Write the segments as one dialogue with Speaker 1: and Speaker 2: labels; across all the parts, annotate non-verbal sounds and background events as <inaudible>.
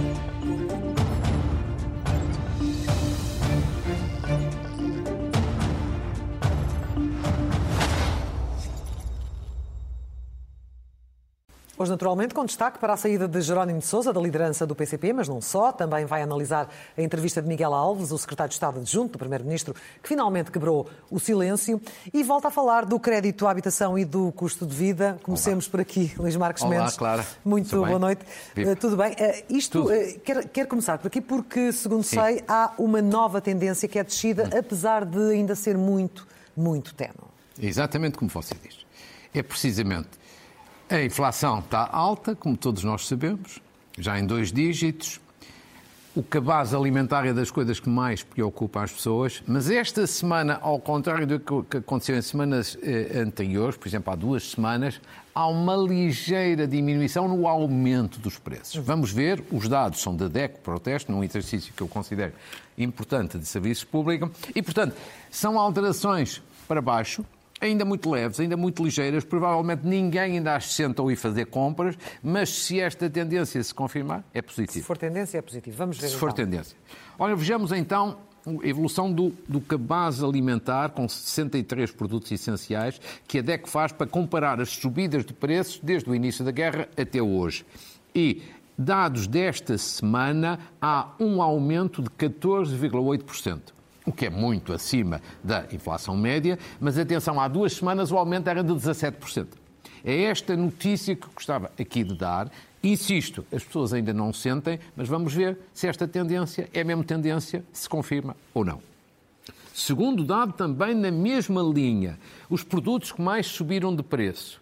Speaker 1: Música Hoje, naturalmente, com destaque para a saída de Jerónimo de Sousa da liderança do PCP, mas não só. Também vai analisar a entrevista de Miguel Alves, o secretário de Estado adjunto do Primeiro-Ministro, que finalmente quebrou o silêncio. E volta a falar do crédito à habitação e do custo de vida. Comecemos Olá. por aqui, Luís Marcos
Speaker 2: Olá,
Speaker 1: Mendes.
Speaker 2: Clara.
Speaker 1: Muito
Speaker 2: Tudo
Speaker 1: boa
Speaker 2: bem?
Speaker 1: noite. Uh, tudo bem? Uh, isto, uh, quero, quero, começar por aqui porque, segundo Sim. sei, há uma nova tendência que é descida, hum. apesar de ainda ser muito, muito tenue.
Speaker 2: Exatamente como você diz. É precisamente a inflação está alta, como todos nós sabemos, já em dois dígitos. O cabaz alimentar é das coisas que mais preocupa as pessoas, mas esta semana, ao contrário do que aconteceu em semanas eh, anteriores, por exemplo, há duas semanas, há uma ligeira diminuição no aumento dos preços. Vamos ver, os dados são da DECO Protesto, num exercício que eu considero importante de serviço público, e, portanto, são alterações para baixo, ainda muito leves, ainda muito ligeiras. Provavelmente ninguém ainda as sentou e fazer compras, mas se esta tendência se confirmar, é positivo. Se
Speaker 1: for tendência, é positivo. Vamos ver.
Speaker 2: Se
Speaker 1: então.
Speaker 2: for tendência. Olha, vejamos então a evolução do, do cabaz alimentar com 63 produtos essenciais que a DEC faz para comparar as subidas de preços desde o início da guerra até hoje. E dados desta semana, há um aumento de 14,8% o que é muito acima da inflação média, mas atenção, há duas semanas o aumento era de 17%. É esta notícia que gostava aqui de dar. Insisto, as pessoas ainda não sentem, mas vamos ver se esta tendência é mesmo tendência, se confirma ou não. Segundo dado, também na mesma linha, os produtos que mais subiram de preço.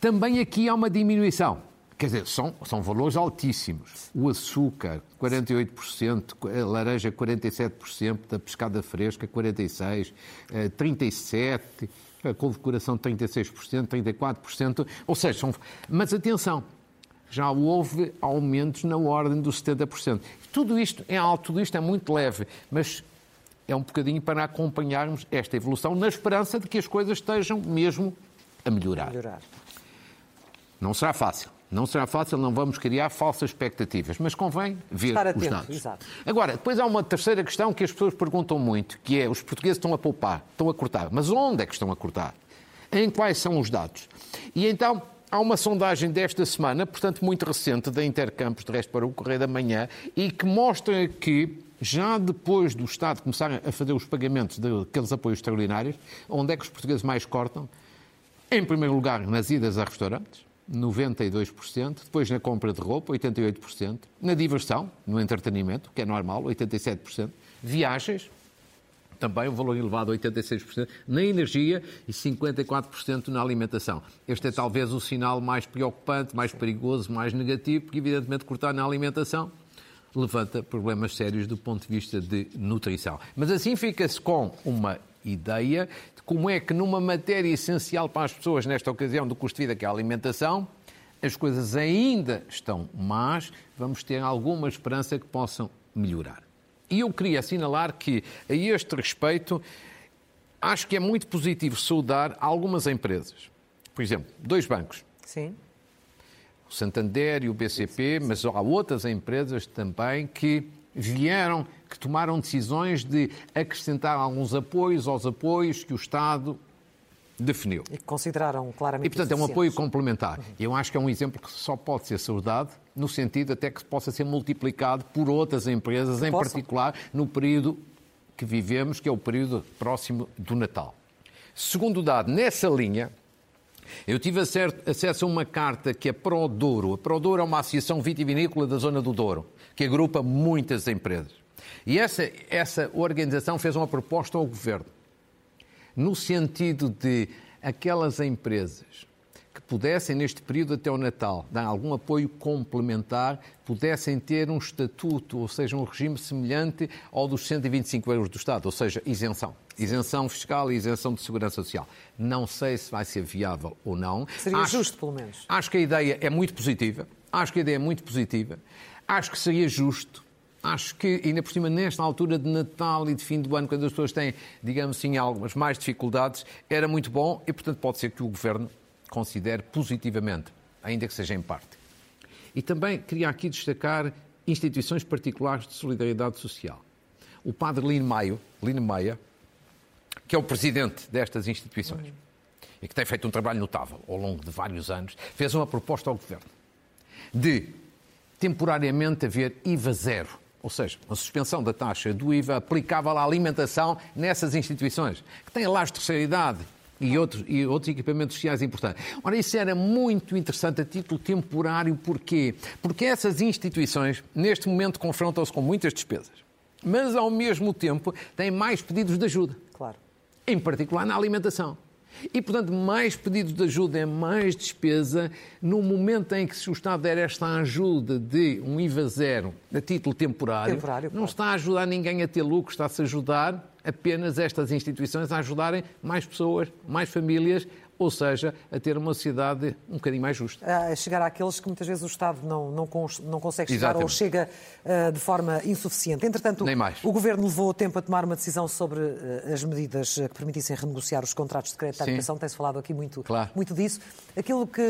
Speaker 2: Também aqui há uma diminuição. Quer dizer, são, são valores altíssimos. O açúcar, 48%, a laranja, 47%, a pescada fresca, 46%, 37%, a condecoração, 36%, 34%. Ou seja, são... mas atenção, já houve aumentos na ordem dos 70%. Tudo isto é alto, tudo isto é muito leve, mas é um bocadinho para acompanharmos esta evolução na esperança de que as coisas estejam mesmo a melhorar.
Speaker 1: melhorar.
Speaker 2: Não será fácil. Não será fácil, não vamos criar falsas expectativas, mas convém ver
Speaker 1: Estar atento,
Speaker 2: os dados.
Speaker 1: Exato.
Speaker 2: Agora, depois há uma terceira questão que as pessoas perguntam muito, que é os portugueses estão a poupar, estão a cortar. Mas onde é que estão a cortar? Em quais são os dados? E então, há uma sondagem desta semana, portanto muito recente, da Intercampos, de resto para o Correio da Manhã, e que mostra que já depois do Estado começar a fazer os pagamentos daqueles apoios extraordinários, onde é que os portugueses mais cortam? Em primeiro lugar, nas idas a restaurantes, 92%, depois na compra de roupa, 88%, na diversão, no entretenimento, que é normal, 87%, viagens, também um valor elevado, 86%, na energia e 54% na alimentação. Este é talvez o sinal mais preocupante, mais perigoso, mais negativo, porque evidentemente cortar na alimentação levanta problemas sérios do ponto de vista de nutrição. Mas assim fica-se com uma ideia de como é que numa matéria essencial para as pessoas nesta ocasião do custo de vida, que é a alimentação, as coisas ainda estão más, vamos ter alguma esperança que possam melhorar. E eu queria assinalar que, a este respeito, acho que é muito positivo saudar algumas empresas. Por exemplo, dois bancos.
Speaker 1: Sim.
Speaker 2: O Santander e o BCP, mas há outras empresas também que vieram, que tomaram decisões de acrescentar alguns apoios aos apoios que o Estado definiu.
Speaker 1: E que consideraram claramente
Speaker 2: E, portanto, é um apoio complementar. E eu acho que é um exemplo que só pode ser saudado, no sentido até que possa ser multiplicado por outras empresas, que em possam. particular no período que vivemos, que é o período próximo do Natal. Segundo dado, nessa linha, eu tive acesso a uma carta que é Pro Douro. A Pro Douro é uma associação vitivinícola da zona do Douro, que agrupa muitas empresas. E essa, essa organização fez uma proposta ao governo, no sentido de aquelas empresas que pudessem, neste período até o Natal, dar algum apoio complementar, pudessem ter um estatuto, ou seja, um regime semelhante ao dos 125 euros do Estado, ou seja, isenção. Isenção fiscal e isenção de segurança social. Não sei se vai ser viável ou não.
Speaker 1: Seria acho, justo, pelo menos.
Speaker 2: Acho que a ideia é muito positiva. Acho que a ideia é muito positiva. Acho que seria justo. Acho que, ainda por cima, nesta altura de Natal e de fim do ano, quando as pessoas têm, digamos assim, algumas mais dificuldades, era muito bom e, portanto, pode ser que o Governo considere positivamente, ainda que seja em parte. E também queria aqui destacar instituições particulares de solidariedade social. O padre Lino Maio, Lino Maia, que é o presidente destas instituições uhum. e que tem feito um trabalho notável ao longo de vários anos, fez uma proposta ao governo de temporariamente haver IVA zero, ou seja, uma suspensão da taxa do IVA aplicável à alimentação nessas instituições, que têm lares de terceira idade, e outros, e outros equipamentos sociais importantes. Ora, isso era muito interessante a título temporário, porquê? Porque essas instituições, neste momento, confrontam-se com muitas despesas, mas, ao mesmo tempo, têm mais pedidos de ajuda.
Speaker 1: Claro.
Speaker 2: Em particular na alimentação. E, portanto, mais pedidos de ajuda é mais despesa. No momento em que se o Estado der esta ajuda de um IVA zero a título temporário, temporário não claro. está a ajudar ninguém a ter lucro, está-se a ajudar apenas estas instituições a ajudarem mais pessoas, mais famílias ou seja, a ter uma sociedade um bocadinho mais justa.
Speaker 1: A chegar àqueles que muitas vezes o Estado não, não, não consegue chegar Exatamente. ou chega uh, de forma insuficiente. Entretanto, o Governo levou tempo a tomar uma decisão sobre uh, as medidas que permitissem renegociar os contratos de crédito habitação. Tem-se falado aqui muito, claro. muito disso. Aquilo que,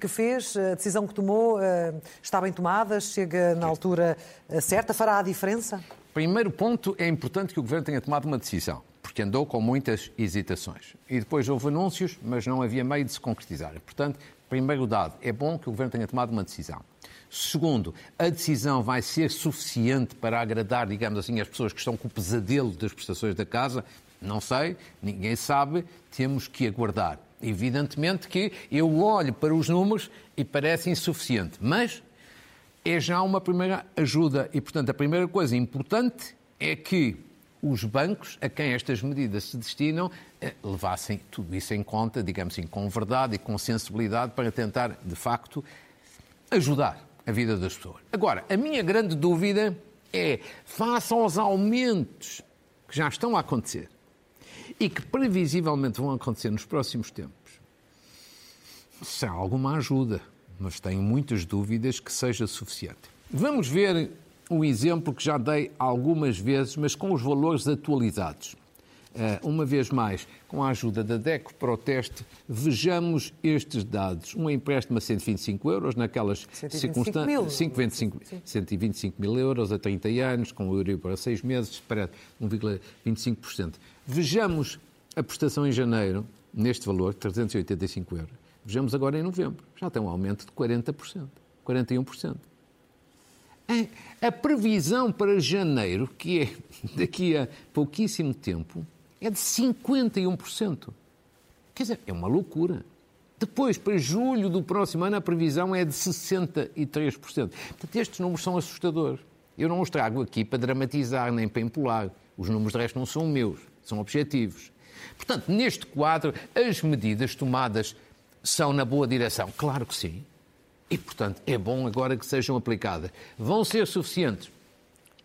Speaker 1: que fez, a decisão que tomou, uh, está bem tomada? Chega na altura certa? Fará a diferença?
Speaker 2: Primeiro ponto, é importante que o Governo tenha tomado uma decisão porque andou com muitas hesitações. E depois houve anúncios, mas não havia meio de se concretizar. Portanto, primeiro dado, é bom que o Governo tenha tomado uma decisão. Segundo, a decisão vai ser suficiente para agradar, digamos assim, as pessoas que estão com o pesadelo das prestações da casa? Não sei, ninguém sabe, temos que aguardar. Evidentemente que eu olho para os números e parece insuficiente, mas é já uma primeira ajuda. E, portanto, a primeira coisa importante é que os bancos a quem estas medidas se destinam eh, levassem tudo isso em conta, digamos assim, com verdade e com sensibilidade para tentar, de facto, ajudar a vida das pessoas. Agora, a minha grande dúvida é, face aos aumentos que já estão a acontecer e que previsivelmente vão acontecer nos próximos tempos, se alguma ajuda, mas tenho muitas dúvidas que seja suficiente. Vamos ver um exemplo que já dei algumas vezes, mas com os valores atualizados. Eh, uma vez mais, com a ajuda da DECO Proteste, vejamos estes dados. Um empréstimo a 125 euros, naquelas circunstâncias. 125, 125 mil euros a 30 anos, com o euro para 6 meses, spread 1,25%. Vejamos a prestação em janeiro, neste valor, 385 euros. Vejamos agora em novembro. Já tem um aumento de 40%, 41%. A previsão para janeiro, que é <laughs> daqui a pouquíssimo tempo, é de 51%. Quer dizer, é uma loucura. Depois, para julho do próximo ano, a previsão é de 63%. Portanto, estes números são assustadores. Eu não os trago aqui para dramatizar nem para empolar. Os números de resto não são meus, são objetivos. Portanto, neste quadro, as medidas tomadas são na boa direção. Claro que sim. E, portanto, é bom agora que sejam aplicadas. Vão ser suficientes?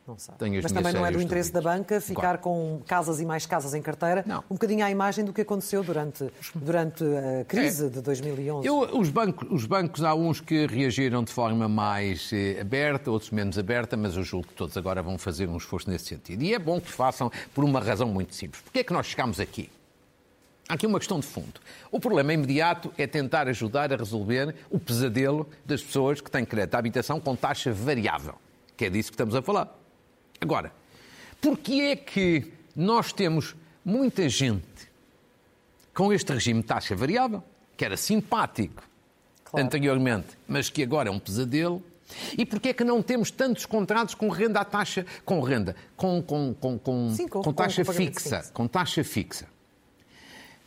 Speaker 1: Não sabe. Mas também não é do interesse da banca ficar claro. com casas e mais casas em carteira, não. um bocadinho à imagem do que aconteceu durante, durante a crise é. de 2011.
Speaker 2: Eu, os, bancos, os bancos, há uns que reagiram de forma mais eh, aberta, outros menos aberta, mas eu julgo que todos agora vão fazer um esforço nesse sentido. E é bom que façam por uma razão muito simples. Porquê é que nós chegamos aqui? Há aqui uma questão de fundo. O problema imediato é tentar ajudar a resolver o pesadelo das pessoas que têm crédito à habitação com taxa variável, que é disso que estamos a falar. Agora, porquê é que nós temos muita gente com este regime de taxa variável, que era simpático claro. anteriormente, mas que agora é um pesadelo, e porquê é que não temos tantos contratos com renda à taxa, com renda, com, com, com, com, Sim, com, com taxa fixa, com taxa fixa?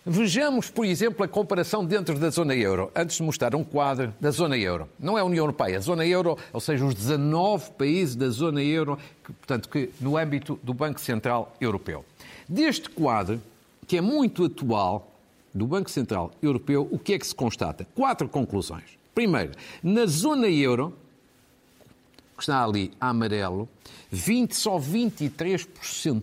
Speaker 2: Vejamos, por exemplo, a comparação dentro da zona euro, antes de mostrar um quadro da zona euro. Não é a União Europeia, a zona euro, ou seja, os 19 países da zona euro, que, portanto, que no âmbito do Banco Central Europeu. Deste quadro, que é muito atual, do Banco Central Europeu, o que é que se constata? Quatro conclusões. Primeiro, na zona euro, que está ali a amarelo, 20, só 23%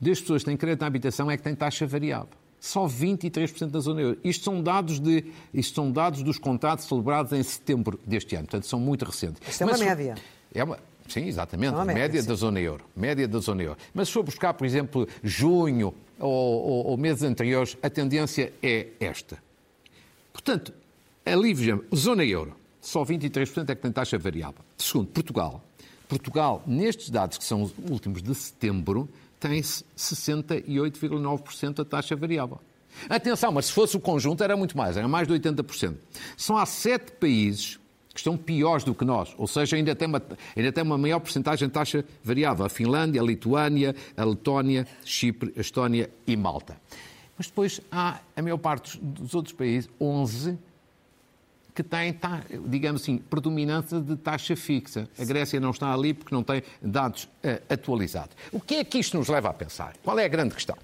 Speaker 2: das pessoas que têm crédito na habitação é que têm taxa variável. Só 23% da zona euro. Isto são dados, de, isto são dados dos contratos celebrados em setembro deste ano, portanto são muito recentes.
Speaker 1: Isto é uma Mas, média.
Speaker 2: É uma, sim, exatamente, média, média da zona euro. Média da zona euro. Mas se for buscar, por exemplo, junho ou, ou, ou meses anteriores, a tendência é esta. Portanto, ali vejamos, zona euro, só 23% é que tem taxa variável. Segundo, Portugal. Portugal, nestes dados que são os últimos de setembro, tem 68,9% a taxa variável. Atenção, mas se fosse o conjunto era muito mais, era mais de 80%. São há sete países que estão piores do que nós, ou seja, ainda tem uma, ainda tem uma maior porcentagem de taxa variável. A Finlândia, a Lituânia, a Letónia, Chipre, a Estónia e Malta. Mas depois há a maior parte dos outros países, 11, que têm, digamos assim, predominância de taxa fixa. A Grécia não está ali porque não tem dados uh, atualizados. O que é que isto nos leva a pensar? Qual é a grande questão?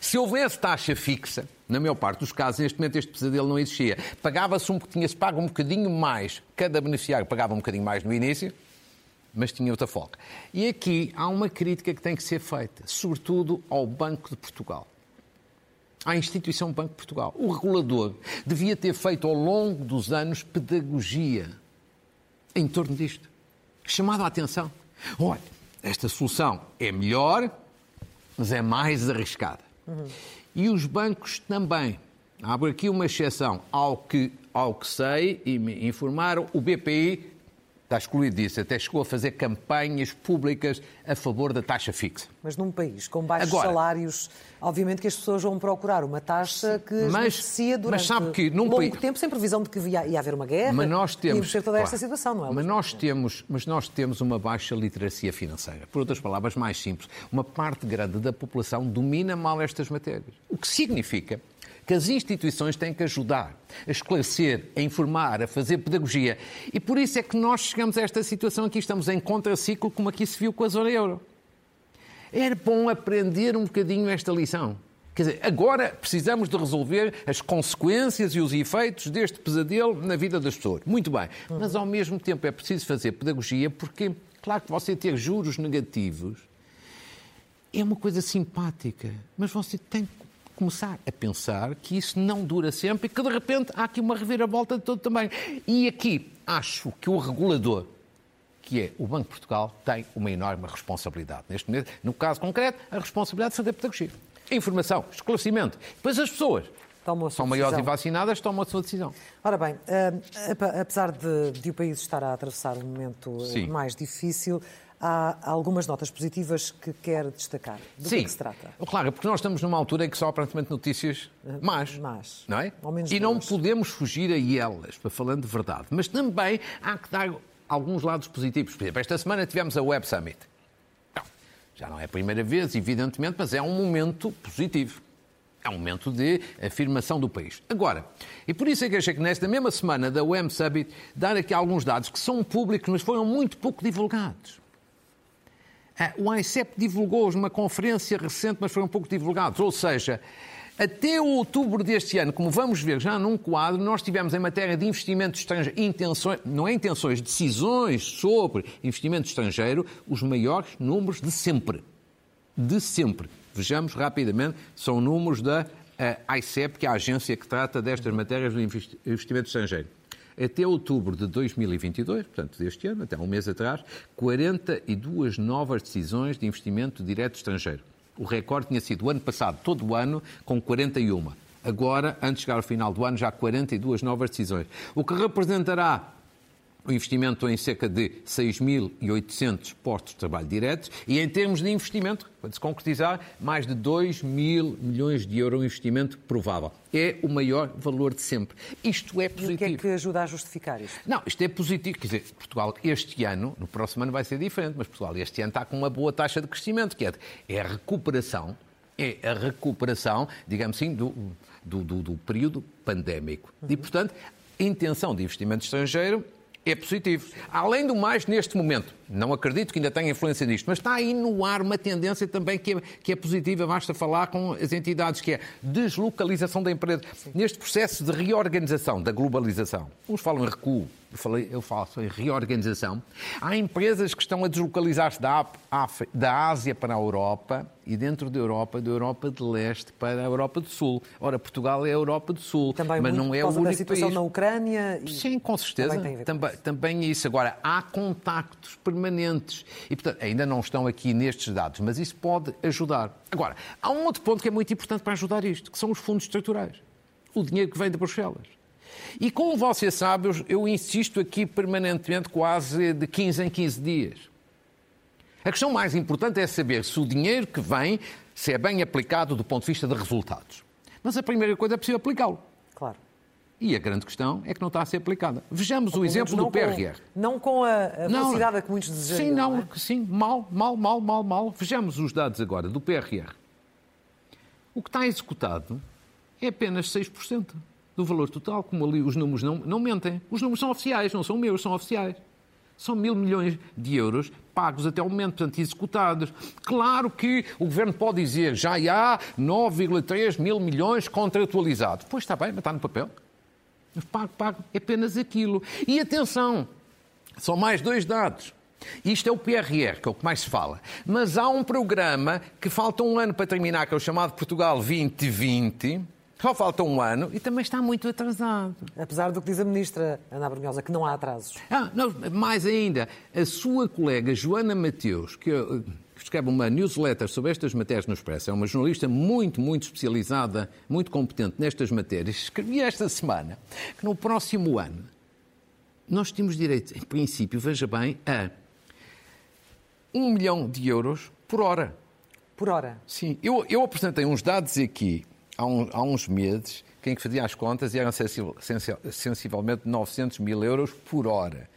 Speaker 2: Se houvesse taxa fixa, na maior parte dos casos, neste momento este pesadelo não existia. Pagava-se um, tinha-se pago um bocadinho mais, cada beneficiário pagava um bocadinho mais no início, mas tinha outra folga. E aqui há uma crítica que tem que ser feita, sobretudo ao Banco de Portugal. À instituição Banco de Portugal. O regulador devia ter feito ao longo dos anos pedagogia em torno disto. Chamado a atenção. Olha, esta solução é melhor, mas é mais arriscada. Uhum. E os bancos também. Abro aqui uma exceção. Ao que, ao que sei e me informaram, o BPI está excluído disso, até chegou a fazer campanhas públicas a favor da taxa fixa.
Speaker 1: Mas num país com baixos Agora, salários, obviamente que as pessoas vão procurar uma taxa que mas, beneficia durante mas sabe que num longo país... tempo, sem previsão de que ia haver uma guerra
Speaker 2: mas nós temos,
Speaker 1: e toda claro, esta situação, não é?
Speaker 2: Mas nós, temos, mas nós temos uma baixa literacia financeira. Por outras palavras, mais simples, uma parte grande da população domina mal estas matérias. O que significa que as instituições têm que ajudar a esclarecer, a informar, a fazer pedagogia. E por isso é que nós chegamos a esta situação aqui, estamos em contraciclo, como aqui se viu com a zona euro. Era bom aprender um bocadinho esta lição. Quer dizer, agora precisamos de resolver as consequências e os efeitos deste pesadelo na vida das pessoas. Muito bem. Mas ao mesmo tempo é preciso fazer pedagogia porque, claro que você ter juros negativos é uma coisa simpática, mas você tem começar a pensar que isso não dura sempre e que de repente há aqui uma reviravolta de todo tamanho. E aqui acho que o regulador, que é o Banco de Portugal, tem uma enorme responsabilidade. Neste momento, no caso concreto, a responsabilidade de fazer pedagogia. Informação, esclarecimento. Depois as pessoas são maiores e vacinadas, tomam a sua decisão.
Speaker 1: Ora bem, eh, apesar de, de, o país estar a atravessar um momento Sim. mais difícil, há algumas notas positivas que quer destacar. Do Sim. que, é que se trata?
Speaker 2: Claro, porque nós estamos numa altura em que só aparentemente notícias más.
Speaker 1: más.
Speaker 2: Não é? e não podemos fugir a elas, para falando de verdade. Mas também há que dar alguns lados positivos. Por exemplo, esta semana tivemos a Web Summit. Não, já não é a primeira vez, evidentemente, mas é um momento positivo. É um momento de afirmação do país. Agora, e por isso é que achei que nesta mesma semana da Web Summit dar aqui alguns dados que são públicos, mas foram muito pouco divulgados. Ah, o ICEP divulgou-os numa conferência recente, mas foram um pouco divulgados. Ou seja, até outubro deste ano, como vamos ver já num quadro, nós tivemos em matéria de investimento estrangeiro, intenções, não é intenções, decisões sobre investimento estrangeiro, os maiores números de sempre. De sempre. Vejamos rapidamente, são números da ICEP, que é a agência que trata destas matérias do investimento estrangeiro até outubro de 2022, portanto deste ano, até um mês atrás, 42 novas decisões de investimento direto estrangeiro. O recorde tinha sido o ano passado, todo o ano, com 41. Agora, antes de chegar ao final do ano, já há 42 novas decisões. O que representará o investimento em cerca de 6.800 postos de trabalho diretos e, em termos de investimento, quando se concretizar, mais de 2 mil milhões de euros um investimento provável. É o maior valor de sempre. Isto é positivo. E o
Speaker 1: que é que ajuda a justificar isto?
Speaker 2: Não, isto é positivo. Quer dizer, Portugal este ano, no próximo ano vai ser diferente, mas Portugal este ano está com uma boa taxa de crescimento, que é, é a recuperação, é a recuperação, digamos assim, do, do, do, do período pandémico. Uhum. E, portanto, intenção de investimento estrangeiro é positivo. Além do mais, neste momento, não acredito que ainda tenha influência nisto, mas está aí no ar uma tendência também que é, que é positiva, basta falar com as entidades, que é deslocalização da empresa. Neste processo de reorganização da globalização, uns falam em recuo, falei, eu falo em reorganização. Há empresas que estão a deslocalizar-se da, da Ásia para a Europa e dentro da Europa, da Europa de Leste para a Europa do Sul. Ora, Portugal é a Europa do Sul,
Speaker 1: também
Speaker 2: mas não é o único
Speaker 1: da situação
Speaker 2: país.
Speaker 1: na Ucrânia.
Speaker 2: E... Sim, com certeza. Também, também, também isso. Agora, há contactos permanentes e, portanto, ainda não estão aqui nestes dados, mas isso pode ajudar. Agora, há um outro ponto que é muito importante para ajudar isto, que são os fundos estruturais. O dinheiro que vem de Bruxelas. E como você sabe, eu insisto aqui permanentemente, quase de 15 em 15 dias. A questão mais importante é saber se o dinheiro que vem se é bem aplicado do ponto de vista de resultados. Mas a primeira coisa é preciso aplicá-lo.
Speaker 1: Claro.
Speaker 2: E a grande questão é que não está a ser aplicada. Vejamos Ou o exemplo do PRR.
Speaker 1: Com, não com a, a velocidade a que muitos desejam.
Speaker 2: Sim, não,
Speaker 1: não é?
Speaker 2: sim, mal, mal, mal, mal, mal. Vejamos os dados agora do PRR. O que está executado é apenas 6% do valor total, como ali os números não, não mentem. Os números são oficiais, não são meus, são oficiais. São mil milhões de euros pagos até o momento, portanto, executados. Claro que o Governo pode dizer já há 9,3 mil milhões contratualizados. Pois está bem, mas está no papel. Pago, pago é apenas aquilo. E atenção, são mais dois dados. Isto é o PRR, que é o que mais se fala. Mas há um programa que falta um ano para terminar, que é o chamado Portugal 2020, só falta um ano e também está muito atrasado.
Speaker 1: Apesar do que diz a ministra Ana Brunhosa, que não há atrasos.
Speaker 2: Ah, não, mais ainda, a sua colega Joana Mateus, que escreve uma newsletter sobre estas matérias no Expresso, é uma jornalista muito, muito especializada, muito competente nestas matérias, escrevia esta semana que no próximo ano nós temos direito, em princípio, veja bem, a um milhão de euros por hora.
Speaker 1: Por hora?
Speaker 2: Sim. Eu, eu apresentei uns dados aqui há, um, há uns meses, quem fazia as contas eram sensivelmente 900 mil euros por hora.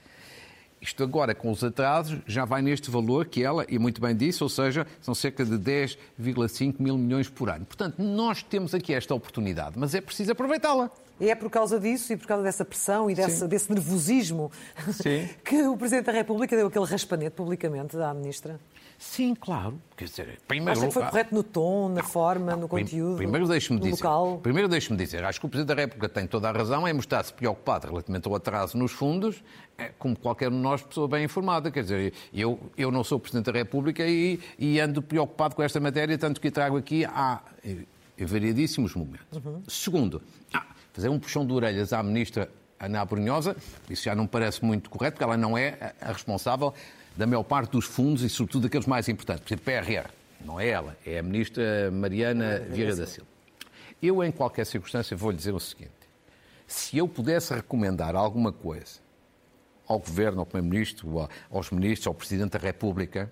Speaker 2: Isto agora, com os atrasos, já vai neste valor que ela, e muito bem disse, ou seja, são cerca de 10,5 mil milhões por ano. Portanto, nós temos aqui esta oportunidade, mas é preciso aproveitá-la.
Speaker 1: E é por causa disso e por causa dessa pressão e desse, desse nervosismo Sim. <laughs> que o Presidente da República deu aquele raspanete publicamente à Ministra?
Speaker 2: Sim, claro.
Speaker 1: Quer dizer, primeiro, acho que foi correto no tom, na forma, no conteúdo,
Speaker 2: primeiro deixe-me
Speaker 1: dizer,
Speaker 2: local? Primeiro deixe-me dizer, acho que o Presidente da República tem toda a razão em mostrar-se preocupado relativamente ao atraso nos fundos, é, como qualquer de nós, pessoa bem informada. Quer dizer, eu, eu não sou Presidente da República e, e ando preocupado com esta matéria, tanto que trago aqui há variadíssimos momentos. Uhum. Segundo, ah, fazer um puxão de orelhas à Ministra Ana Brunhosa, isso já não parece muito correto, porque ela não é a responsável da maior parte dos fundos e, sobretudo, daqueles mais importantes. Por exemplo, PRR. Não é ela, é a ministra Mariana Vieira da Silva. Eu, em qualquer circunstância, vou lhe dizer o seguinte: se eu pudesse recomendar alguma coisa ao Governo, ao Primeiro-Ministro, aos Ministros, ao Presidente da República,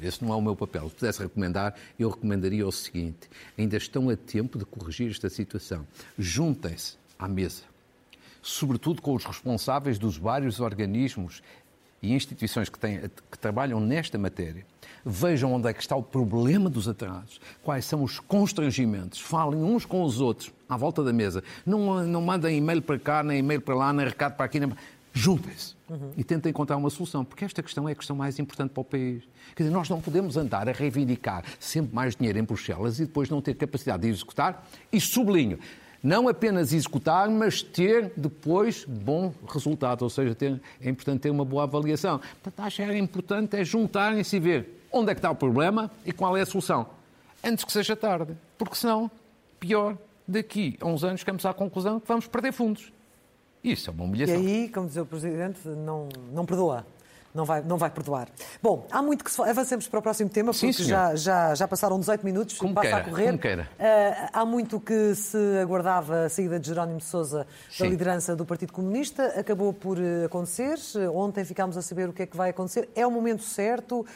Speaker 2: esse não é o meu papel. Se pudesse recomendar, eu recomendaria o seguinte: ainda estão a tempo de corrigir esta situação. Juntem-se à mesa, sobretudo com os responsáveis dos vários organismos e instituições que, têm, que trabalham nesta matéria vejam onde é que está o problema dos atrasos, quais são os constrangimentos, falem uns com os outros à volta da mesa. Não, não mandem e-mail para cá, nem e-mail para lá, nem recado para aqui. Nem... Juntem-se uhum. e tentem encontrar uma solução, porque esta questão é a questão mais importante para o país. Quer dizer, nós não podemos andar a reivindicar sempre mais dinheiro em Bruxelas e depois não ter capacidade de executar, e sublinho, não apenas executar, mas ter depois bom resultado, ou seja, ter, é importante ter uma boa avaliação. Portanto, acho que é importante é juntarem-se e ver onde é que está o problema e qual é a solução, antes que seja tarde, porque senão, pior, daqui a uns anos chegamos à conclusão que vamos perder fundos. Isso é uma humilhação.
Speaker 1: E aí, como dizia o Presidente, não, não perdoa não vai, não vai perdoar. Bom, há muito que se Avancemos para o próximo tema, porque Sim, já, já, já passaram 18 minutos,
Speaker 2: como
Speaker 1: passa
Speaker 2: queira,
Speaker 1: a correr.
Speaker 2: Como queira.
Speaker 1: Uh, há muito que se aguardava a saída de Jerónimo de Sousa da liderança do Partido Comunista. Acabou por eh, acontecer. Ontem ficámos a saber o que é que vai acontecer. É o momento certo? Uh,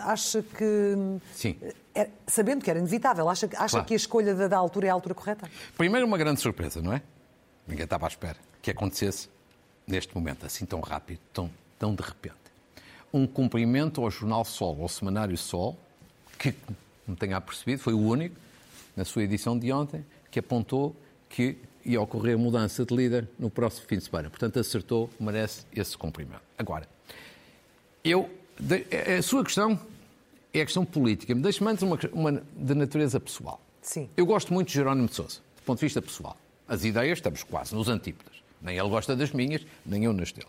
Speaker 1: acha que.
Speaker 2: Sim.
Speaker 1: É, sabendo que era inevitável, acha, acha claro. que a escolha da, da altura é a altura correta?
Speaker 2: Primeiro, uma grande surpresa, não é? Ninguém estava à espera que acontecesse neste momento, assim tão rápido, tão tão de repente. Um cumprimento ao Jornal Sol, ao Semanário Sol, que, não tenha percebido, foi o único, na sua edição de ontem, que apontou que ia ocorrer mudança de líder no próximo fim de semana. Portanto, acertou, merece esse cumprimento. Agora, eu, a sua questão é a questão política. Deixe-me antes uma, uma de natureza pessoal.
Speaker 1: Sim.
Speaker 2: Eu gosto muito de Jerónimo de Sousa, do ponto de vista pessoal. As ideias estamos quase nos antípodas. Nem ele gosta das minhas, nem eu nas dele.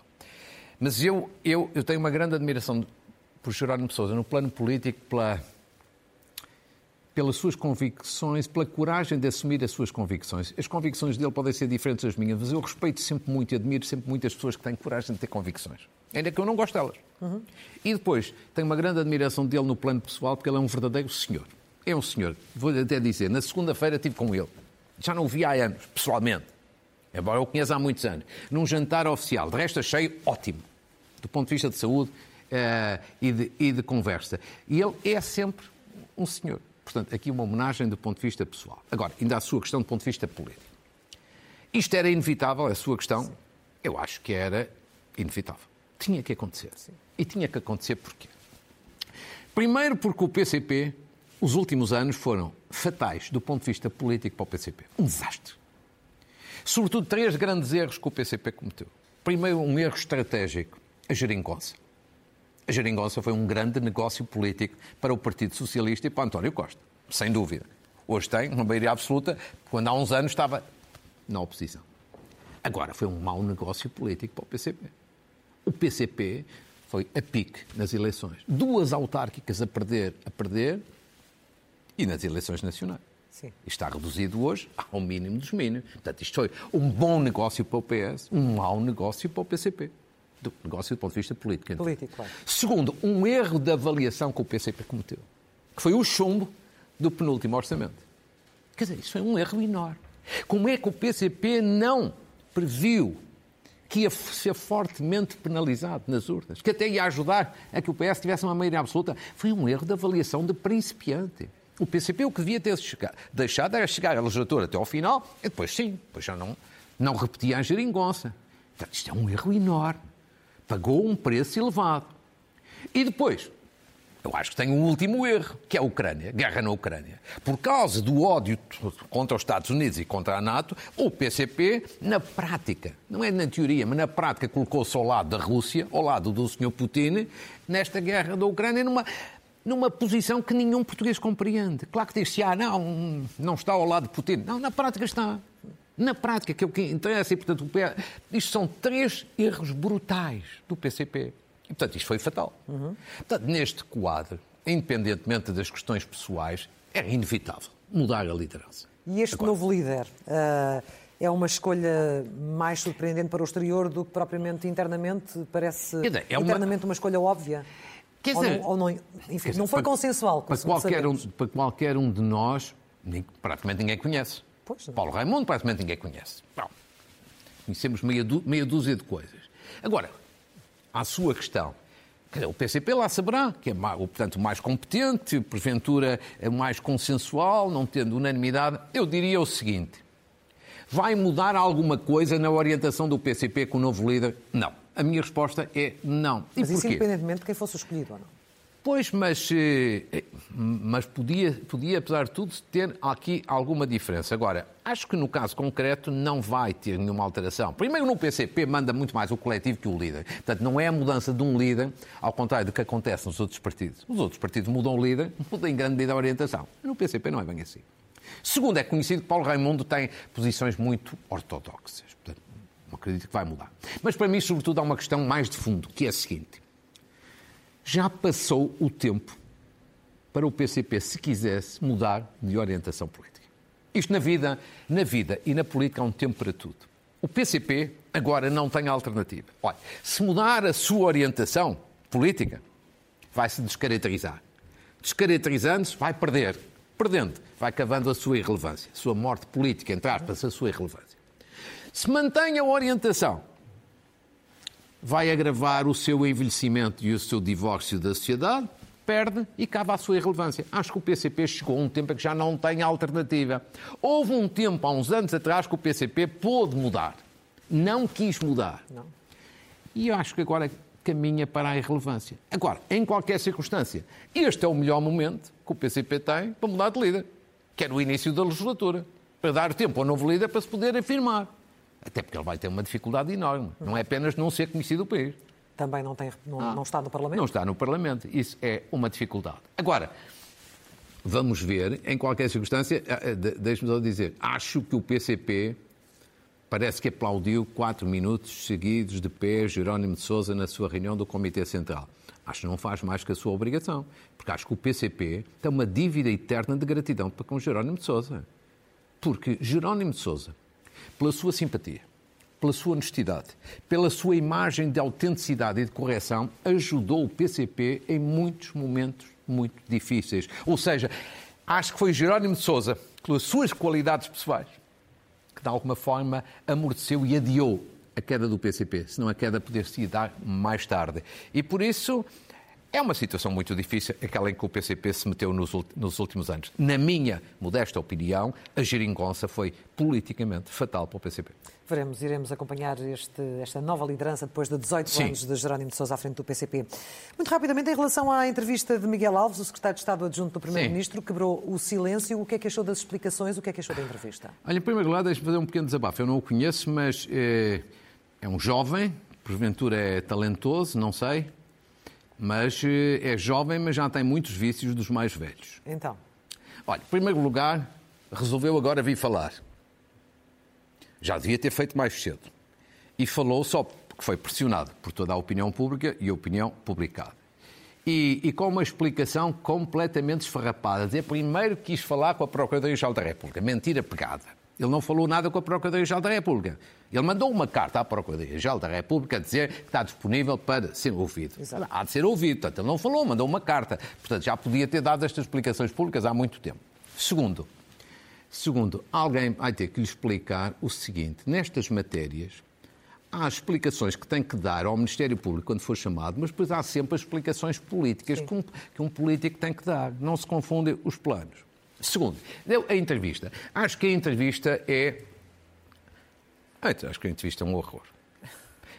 Speaker 2: Mas eu, eu, eu tenho uma grande admiração por Jerónimo Sousa no plano político, pela, pelas suas convicções, pela coragem de assumir as suas convicções. As convicções dele podem ser diferentes das minhas, mas eu respeito sempre muito e admiro sempre muito as pessoas que têm coragem de ter convicções. Ainda que eu não gosto delas. Uhum. E depois, tenho uma grande admiração dele no plano pessoal, porque ele é um verdadeiro senhor. É um senhor. Vou-lhe até dizer, na segunda-feira estive com ele. Já não o vi há anos, pessoalmente. Embora eu o conheça há muitos anos, num jantar oficial, de resto achei ótimo, do ponto de vista de saúde uh, e, de, e de conversa. E ele é sempre um senhor. Portanto, aqui uma homenagem do ponto de vista pessoal. Agora, ainda a sua questão do ponto de vista político. Isto era inevitável, a sua questão? Sim. Eu acho que era inevitável. Tinha que acontecer. Sim. E tinha que acontecer porquê? Primeiro porque o PCP, os últimos anos foram fatais do ponto de vista político para o PCP. Um desastre. Sobretudo três grandes erros que o PCP cometeu. Primeiro, um erro estratégico, a geringonça. A geringonça foi um grande negócio político para o Partido Socialista e para António Costa, sem dúvida. Hoje tem uma maioria absoluta, quando há uns anos estava na oposição. Agora, foi um mau negócio político para o PCP. O PCP foi a pique nas eleições. Duas autárquicas a perder, a perder, e nas eleições nacionais. Sim. Está reduzido hoje <laughs> ao mínimo dos mínimos. Portanto, isto foi um bom negócio para o PS, um mau negócio para o PCP. Do negócio do ponto de vista político.
Speaker 1: Então. Político, claro.
Speaker 2: Segundo, um erro de avaliação que o PCP cometeu, que foi o chumbo do penúltimo orçamento. Quer dizer, isso foi um erro enorme. Como é que o PCP não previu que ia ser fortemente penalizado nas urnas, que até ia ajudar a que o PS tivesse uma maioria absoluta? Foi um erro de avaliação de principiante. O PCP o que devia ter deixado era chegar à legislatura até ao final e depois sim, depois já não, não repetia a geringonça. Portanto, isto é um erro enorme. Pagou um preço elevado. E depois, eu acho que tem um último erro, que é a Ucrânia, guerra na Ucrânia. Por causa do ódio contra os Estados Unidos e contra a NATO, o PCP, na prática, não é na teoria, mas na prática, colocou-se ao lado da Rússia, ao lado do Sr. Putin, nesta guerra da Ucrânia, numa, numa posição que nenhum português compreende. Claro que diz-se, ah, não, não está ao lado de Putin. Não, na prática está. Na prática, que é o que interessa, e portanto, isto são três erros brutais do PCP. E, portanto, isto foi fatal. Uhum. Portanto, neste quadro, independentemente das questões pessoais, era inevitável mudar a liderança.
Speaker 1: E este Agora, novo líder uh, é uma escolha mais surpreendente para o exterior do que propriamente internamente? Parece é internamente uma... uma escolha óbvia? Quer dizer, ou não, ou não, enfim, dizer, não foi para, consensual.
Speaker 2: Para qualquer, um, para qualquer um de nós, praticamente ninguém conhece. Pois Paulo Raimundo, praticamente ninguém conhece. Bom, conhecemos meia, meia dúzia de coisas. Agora, à sua questão. O PCP lá saberá, que é portanto, mais competente, porventura é mais consensual, não tendo unanimidade. Eu diria o seguinte: vai mudar alguma coisa na orientação do PCP com o novo líder? Não. A minha resposta é não.
Speaker 1: E Mas isso porquê? independentemente de quem fosse escolhido ou não?
Speaker 2: Pois, mas, eh, mas podia, podia, apesar de tudo, ter aqui alguma diferença. Agora, acho que no caso concreto não vai ter nenhuma alteração. Primeiro, no PCP manda muito mais o coletivo que o líder. Portanto, não é a mudança de um líder, ao contrário do que acontece nos outros partidos. Os outros partidos mudam o líder, <laughs> mudam em grande medida a orientação. No PCP não é bem assim. Segundo, é conhecido que Paulo Raimundo tem posições muito ortodoxas. Portanto, acredito que vai mudar. Mas para mim, sobretudo, há uma questão mais de fundo, que é a seguinte já passou o tempo para o PCP, se quisesse, mudar de orientação política. Isto na vida, na vida e na política há um tempo para tudo. O PCP agora não tem alternativa. Olha, se mudar a sua orientação política, vai se descaracterizar. Descaracterizando-se, vai perder. Perdendo, vai cavando a sua irrelevância, a sua morte política, entre aspas, a sua irrelevância. Se mantém a orientação vai agravar o seu envelhecimento e o seu divórcio da sociedade, perde e cava a sua irrelevância. Acho que o PCP chegou a um tempo em que já não tem alternativa. Houve um tempo, há uns anos atrás, que o PCP pôde mudar. Não quis mudar. Não. E eu acho que agora caminha para a irrelevância. Agora, em qualquer circunstância, este é o melhor momento que o PCP tem para mudar de líder, que é no início da legislatura, para dar tempo ao novo líder para se poder afirmar. Até porque ele vai ter uma dificuldade enorme. Não é apenas não ser conhecido o país.
Speaker 1: Também não, tem, não, ah, não está no Parlamento?
Speaker 2: Não está no Parlamento. Isso é uma dificuldade. Agora, vamos ver, em qualquer circunstância, eh, eh, deixe-me só dizer, acho que o PCP parece que aplaudiu quatro minutos seguidos de pé Jerónimo de Sousa na sua reunião do Comitê Central. Acho que não faz mais que a sua obrigação, porque acho que o PCP tem uma dívida eterna de gratidão para com Jerónimo de Sousa. Porque Jerónimo de Sousa pela sua simpatia, pela sua honestidade, pela sua imagem de autenticidade e de correção, ajudou o PCP em muitos momentos muito difíceis. Ou seja, acho que foi Jerónimo de Sousa, pelas suas qualidades pessoais, que de alguma forma, amorteceu e adiou a queda do PCP, senão a queda poderia dar mais tarde. E por isso é uma situação muito difícil, aquela em que o PCP se meteu nos, últimos anos. Na minha modesta opinião, a geringonça foi politicamente fatal para o PCP.
Speaker 1: Veremos, iremos acompanhar este, esta nova liderança depois de 18 Sim. anos de Jerónimo de Sousa à frente do PCP. Muito rapidamente, em relação à entrevista de Miguel Alves, o secretário de Estado adjunto do Primeiro-Ministro, quebrou o silêncio. O que é que achou das explicações? O que é que achou da entrevista?
Speaker 2: Olha, em primeiro lugar, deixe-me fazer um pequeno desabafo. Eu não o conheço, mas é, é um jovem, porventura é talentoso, não sei mas eh, é jovem, mas já tem muitos vícios dos mais velhos.
Speaker 1: Então?
Speaker 2: Olha, em primeiro lugar, resolveu agora vir falar. Já devia ter feito mais cedo. E falou só porque foi pressionado por toda a opinião pública e a opinião publicada. E, e, com uma explicação completamente esfarrapada. Dizer, primeiro quis falar com a Procuradoria-Geral da República. Mentira pegada. Ele não falou nada com a Procuradoria-Geral da República. Ele mandou uma carta à Procuradoria-Geral da República a dizer que está disponível para ser ouvido. Exato. Há de ser ouvido. Portanto, ele não falou, mandou uma carta. Portanto, já podia ter dado estas explicações públicas há muito tempo. Segundo, segundo, alguém vai ter que lhe explicar o seguinte: nestas matérias, há explicações que tem que dar ao Ministério Público quando for chamado, mas depois há sempre as explicações políticas que um, que um político tem que dar. Não se confundem os planos. Segundo, deu a entrevista. Acho que a entrevista é. Acho que a entrevista é um horror.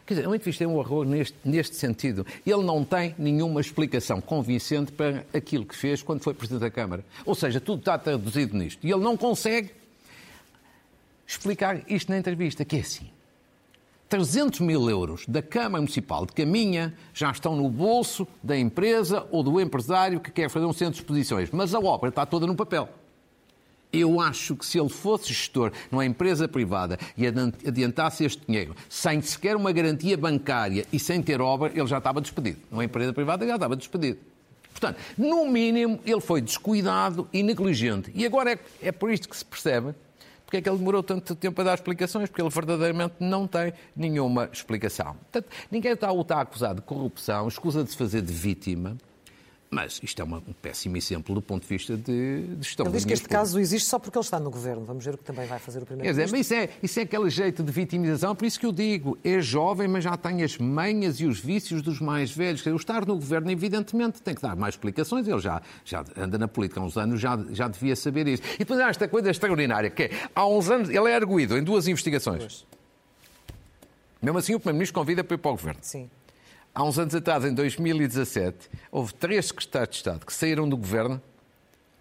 Speaker 2: Quer dizer, a entrevista é um horror neste, neste sentido. Ele não tem nenhuma explicação convincente para aquilo que fez quando foi Presidente da Câmara. Ou seja, tudo está traduzido nisto. E ele não consegue explicar isto na entrevista, que é assim. 300 mil euros da Câmara Municipal de Caminha já estão no bolso da empresa ou do empresário que quer fazer um centro de exposições, mas a obra está toda no papel. Eu acho que se ele fosse gestor numa empresa privada e adiantasse este dinheiro sem sequer uma garantia bancária e sem ter obra, ele já estava despedido. Numa empresa privada já estava despedido. Portanto, no mínimo, ele foi descuidado e negligente. E agora é, é por isto que se percebe porque é que ele demorou tanto tempo a dar explicações? Porque ele verdadeiramente não tem nenhuma explicação. Portanto, ninguém está, o está acusado de corrupção, escusa de se fazer de vítima. Mas isto é uma, um péssimo exemplo do ponto de vista de, de gestão.
Speaker 1: Ele diz que este caso existe só porque ele está no governo. Vamos ver o que também vai fazer o primeiro
Speaker 2: ministro. Mas isso é, isso é aquele jeito de vitimização, por isso que eu digo, é jovem, mas já tem as manhas e os vícios dos mais velhos. O estar no governo, evidentemente, tem que dar mais explicações. Ele já, já anda na política há uns anos, já, já devia saber isso. E depois há esta coisa extraordinária, que é, há uns anos, ele é arguído em duas investigações. Pois. Mesmo assim, o Primeiro-Ministro convida para ir para o governo.
Speaker 1: Sim.
Speaker 2: Há uns anos atrás, em 2017, houve três secretários de Estado que saíram do governo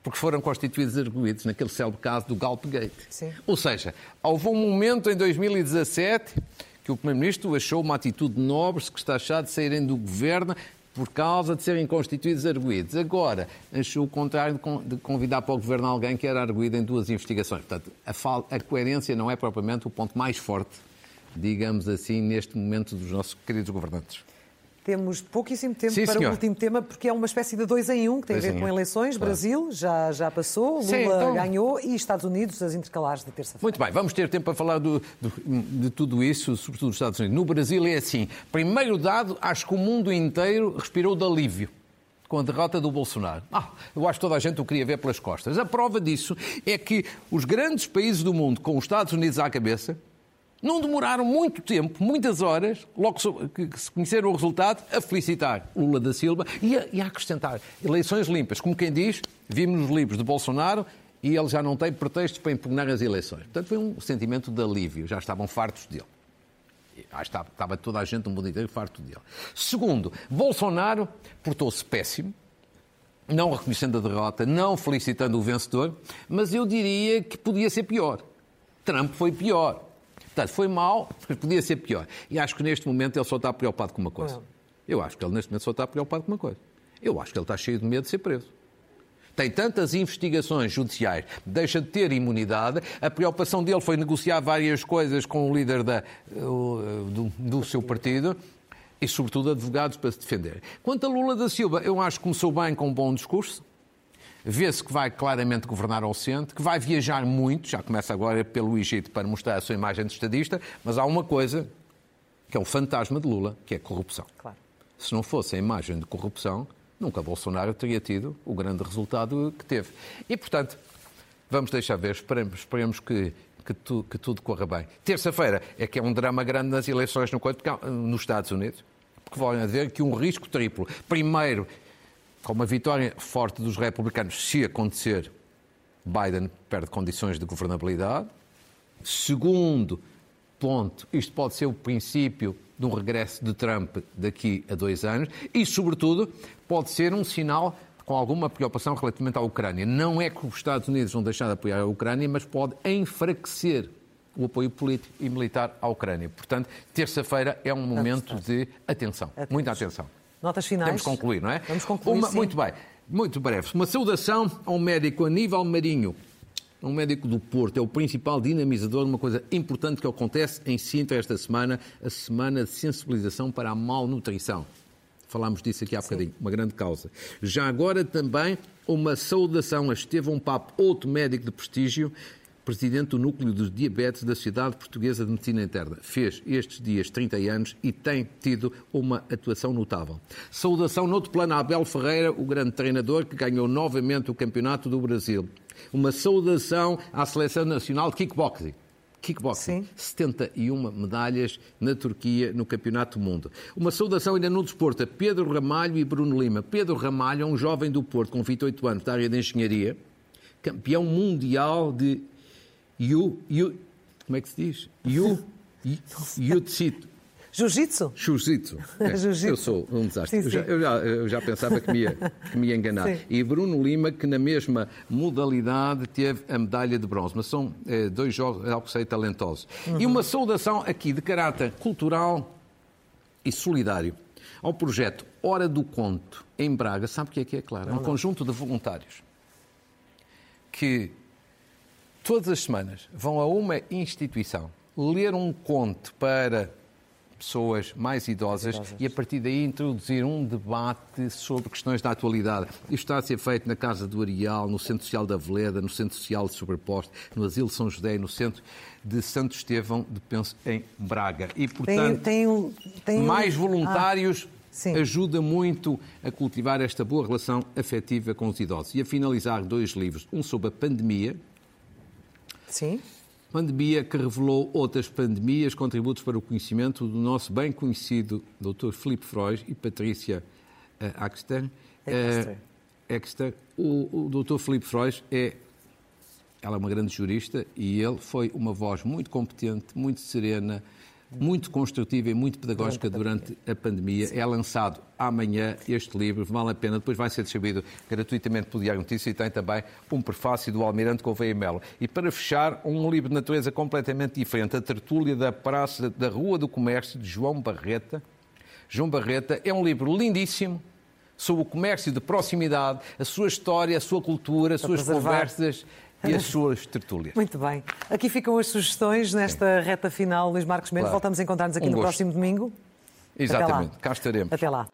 Speaker 2: porque foram constituídos arguídos naquele célebre caso do Galpgate.
Speaker 1: Sim.
Speaker 2: Ou seja, houve um momento em 2017 que o Primeiro-Ministro achou uma atitude nobre, secretários de saírem do governo por causa de serem constituídos arguídos. Agora, achou o contrário de convidar para o governo alguém que era arguído em duas investigações. Portanto, a, a coerência não é propriamente o ponto mais forte, digamos assim, neste momento dos nossos queridos governantes.
Speaker 1: Temos pouquíssimo tempo Sim, para senhor. o último tema, porque é uma espécie de dois em um, que tem dois a ver com eleições. Claro. Brasil já, já passou, Lula Sim, então... ganhou e Estados Unidos, as intercalares de terça-feira.
Speaker 2: Muito bem, vamos ter tempo para falar do, do, de tudo isso, sobretudo dos Estados Unidos. No Brasil é assim. Primeiro dado, acho que o mundo inteiro respirou de alívio com a derrota do Bolsonaro. Ah, eu acho que toda a gente o queria ver pelas costas. A prova disso é que os grandes países do mundo, com os Estados Unidos à cabeça, não demoraram muito tempo, muitas horas, logo que se conheceram o resultado, a felicitar Lula da Silva e a, e a acrescentar eleições limpas. Como quem diz, vimos nos livros de Bolsonaro e ele já não tem pretextos para impugnar as eleições. Portanto, foi um sentimento de alívio, já estavam fartos dele. Estava, estava toda a gente no mundo inteiro farto dele. Segundo, Bolsonaro portou-se péssimo, não reconhecendo a derrota, não felicitando o vencedor, mas eu diria que podia ser pior. Trump foi pior. Portanto, foi mal, mas podia ser pior. E acho que neste momento ele só está preocupado com uma coisa. Eu acho que ele neste momento só está preocupado com uma coisa. Eu acho que ele está cheio de medo de ser preso. Tem tantas investigações judiciais, deixa de ter imunidade. A preocupação dele foi negociar várias coisas com o líder da, do, do seu partido e, sobretudo, advogados para se defender. Quanto a Lula da Silva, eu acho que começou bem com um bom discurso vê-se que vai claramente governar ao centro, que vai viajar muito, já começa agora pelo Egito para mostrar a sua imagem de estadista, mas há uma coisa que é o fantasma de Lula, que é a corrupção.
Speaker 1: Claro.
Speaker 2: Se não fosse a imagem de corrupção, nunca Bolsonaro teria tido o grande resultado que teve. E, portanto, vamos deixar ver, esperemos, esperemos que, que, tu, que tudo corra bem. Terça-feira é que é um drama grande nas eleições no, nos Estados Unidos, porque vão haver que um risco triplo. Primeiro, com uma vitória forte dos republicanos, se acontecer, Biden perde condições de governabilidade. Segundo ponto, isto pode ser o princípio de um regresso de Trump daqui a dois anos e, sobretudo, pode ser um sinal com alguma preocupação relativamente à Ucrânia. Não é que os Estados Unidos vão deixar de apoiar a Ucrânia, mas pode enfraquecer o apoio político e militar à Ucrânia. Portanto, terça-feira é um momento de atenção, atenção. muita atenção.
Speaker 1: Notas finais.
Speaker 2: Temos que concluir, não é?
Speaker 1: Vamos concluir,
Speaker 2: Uma, Muito bem, muito breve. Uma saudação a um médico Aníbal Marinho, um médico do Porto, é o principal dinamizador de uma coisa importante que acontece em Sintra esta semana, a Semana de Sensibilização para a Malnutrição. Falámos disso aqui há bocadinho, uma grande causa. Já agora também uma saudação a Estevão Papo, outro médico de prestígio, presidente do Núcleo dos Diabetes da Sociedade Portuguesa de Medicina Interna. Fez estes dias 30 anos e tem tido uma atuação notável. Saudação no outro plano a Abel Ferreira, o grande treinador que ganhou novamente o Campeonato do Brasil. Uma saudação à Seleção Nacional de Kickboxing kickboxing. Sim. 71 medalhas na Turquia no Campeonato do Mundo. Uma saudação ainda no desporto a Pedro Ramalho e Bruno Lima. Pedro Ramalho é um jovem do Porto com 28 anos da área de engenharia, campeão mundial de Yu, Yu, como é que se diz? Yu, Jiu-Jitsu.
Speaker 1: Jiu-jitsu? <laughs>
Speaker 2: Jiu-jitsu. É, Jiu eu sou um desastre. Sim, sim. Eu, já, eu, já, eu, já, pensava que me ia, que me ia enganar. Sim. E Bruno Lima, que na mesma modalidade teve a medalha de bronze. Mas são é, dois jogos, algo que sei, talentosos. Uhum. E uma saudação aqui de caráter cultural e solidário ao projeto Hora do Conto, em Braga. Sabe o que é que é, claro? É um conjunto de voluntários que todas as semanas vão a uma instituição ler um conto para pessoas mais idosas, idosas, e a partir daí introduzir um debate sobre questões da atualidade. Isto está a ser feito na Casa do Areal, no Centro Social da Veleda, no Centro Social de Sobreposto, no Asilo São José e no Centro de Santo Estevão de Penso em Braga. E, portanto, tem, tem, tem... mais voluntários ah. ajuda muito a cultivar esta boa relação afetiva com os idosos. E a finalizar dois livros, um sobre a pandemia.
Speaker 1: Sim
Speaker 2: pandemia que revelou outras pandemias, contributos para o conhecimento do nosso bem conhecido Dr. Filipe Freud e Patrícia uh, Axter. Uh, Axter. O, o Dr. Filipe Freud é ela é uma grande jurista e ele foi uma voz muito competente, muito serena, muito construtiva e muito pedagógica durante a pandemia. É lançado amanhã este livro, vale a pena, depois vai ser distribuído gratuitamente pelo Diário Notícias e tem também um prefácio do Almirante Gouveia Melo. E para fechar, um livro de natureza completamente diferente, A Tertúlia da Praça da Rua do Comércio, de João Barreta. João Barreta é um livro lindíssimo, sobre o comércio de proximidade, a sua história, a sua cultura, as suas conversas e as suas tertúlias.
Speaker 1: Muito bem. Aqui ficam as sugestões nesta Sim. reta final, Luís Marcos Mendes. Claro. Voltamos a encontrar-nos aqui um no gosto. próximo domingo.
Speaker 2: Exatamente, cá estaremos.
Speaker 1: Até lá.